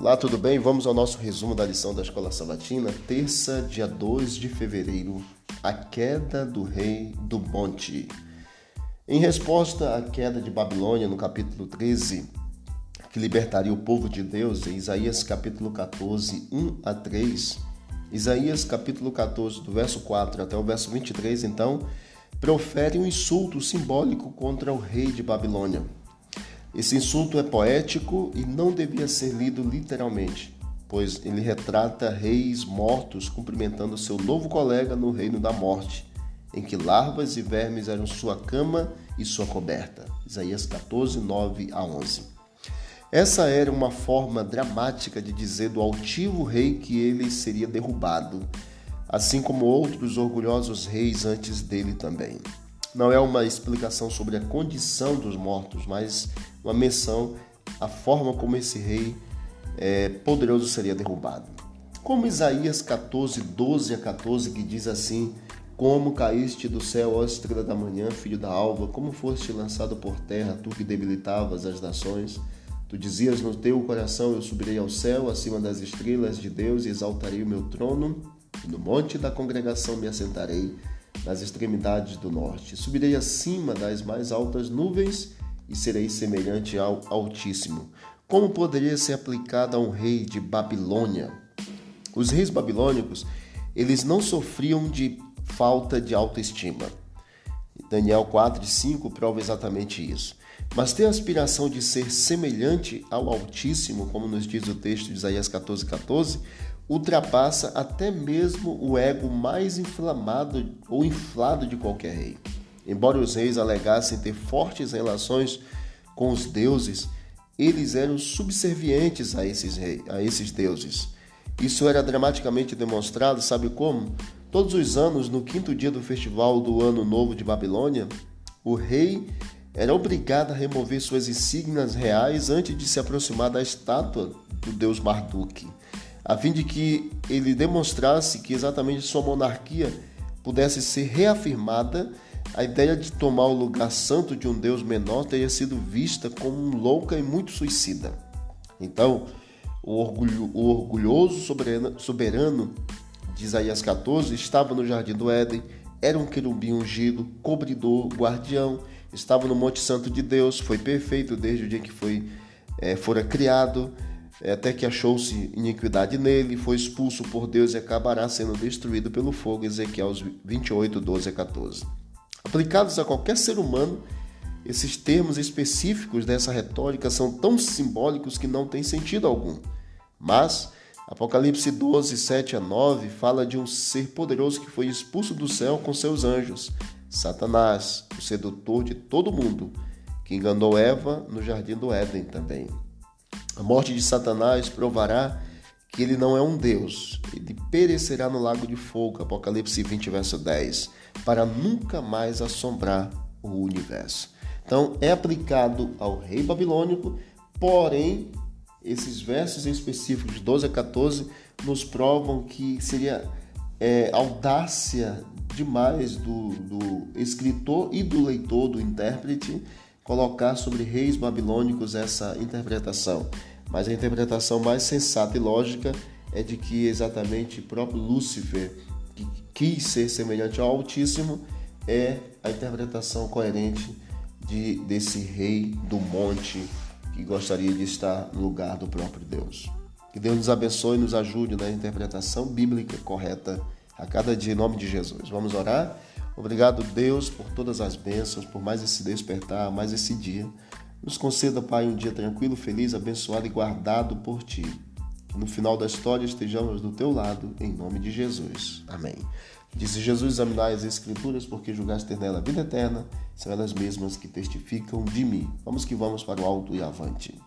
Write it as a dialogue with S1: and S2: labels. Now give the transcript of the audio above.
S1: Olá, tudo bem? Vamos ao nosso resumo da lição da Escola Sabatina, terça, dia 2 de fevereiro, a queda do rei do monte. Em resposta à queda de Babilônia, no capítulo 13, que libertaria o povo de Deus, em Isaías capítulo 14, 1 a 3, Isaías capítulo 14, do verso 4 até o verso 23, então, profere um insulto simbólico contra o rei de Babilônia. Esse insulto é poético e não devia ser lido literalmente, pois ele retrata reis mortos cumprimentando seu novo colega no reino da morte, em que larvas e vermes eram sua cama e sua coberta. Isaías 14, 9 a 11. Essa era uma forma dramática de dizer do altivo rei que ele seria derrubado, assim como outros orgulhosos reis antes dele também não é uma explicação sobre a condição dos mortos, mas uma menção à forma como esse rei é, poderoso seria derrubado. Como Isaías 14, 12 a 14, que diz assim: Como caíste do céu, ó estrela da manhã, filho da alva, como foste lançado por terra, tu que debilitavas as nações. Tu dizias no teu coração: Eu subirei ao céu, acima das estrelas de Deus, e exaltarei o meu trono, e no monte da congregação me assentarei nas extremidades do norte. Subirei acima das mais altas nuvens e serei semelhante ao Altíssimo. Como poderia ser aplicado a um rei de Babilônia? Os reis babilônicos, eles não sofriam de falta de autoestima. Daniel 4 e 5 prova exatamente isso. Mas ter a aspiração de ser semelhante ao Altíssimo, como nos diz o texto de Isaías 14, 14, ultrapassa até mesmo o ego mais inflamado ou inflado de qualquer rei. Embora os reis alegassem ter fortes relações com os deuses, eles eram subservientes a esses, a esses deuses. Isso era dramaticamente demonstrado, sabe como? Todos os anos, no quinto dia do festival do Ano Novo de Babilônia, o rei era obrigado a remover suas insígnias reais antes de se aproximar da estátua do deus Marduk a fim de que ele demonstrasse que exatamente sua monarquia pudesse ser reafirmada, a ideia de tomar o lugar santo de um Deus menor teria sido vista como louca e muito suicida. Então, o, orgulho, o orgulhoso soberano, soberano de Isaías 14 estava no jardim do Éden, era um querubim ungido, cobridor, guardião, estava no Monte Santo de Deus, foi perfeito desde o dia que foi é, fora criado é, até que achou-se iniquidade nele, foi expulso por Deus e acabará sendo destruído pelo fogo. Ezequiel 28, 12 a 14. Aplicados a qualquer ser humano, esses termos específicos dessa retórica são tão simbólicos que não têm sentido algum. Mas Apocalipse 12, 7 a 9 fala de um ser poderoso que foi expulso do céu com seus anjos, Satanás, o sedutor de todo mundo, que enganou Eva no jardim do Éden também. A morte de Satanás provará que ele não é um Deus. Ele perecerá no lago de fogo, Apocalipse 20, verso 10, para nunca mais assombrar o universo. Então, é aplicado ao rei babilônico, porém, esses versos específicos, de 12 a 14, nos provam que seria é, audácia demais do, do escritor e do leitor, do intérprete, colocar sobre reis babilônicos essa interpretação. Mas a interpretação mais sensata e lógica é de que exatamente próprio Lúcifer, que quis ser semelhante ao Altíssimo, é a interpretação coerente de, desse rei do monte que gostaria de estar no lugar do próprio Deus. Que Deus nos abençoe e nos ajude na interpretação bíblica correta a cada dia, em nome de Jesus. Vamos orar? Obrigado, Deus, por todas as bênçãos, por mais esse despertar, mais esse dia. Nos conceda, Pai, um dia tranquilo, feliz, abençoado e guardado por Ti. No final da história estejamos do Teu lado, em nome de Jesus. Amém. Disse Jesus: examinai as Escrituras, porque julgaste ter nela a vida eterna, são elas mesmas que testificam de mim. Vamos que vamos para o alto e avante.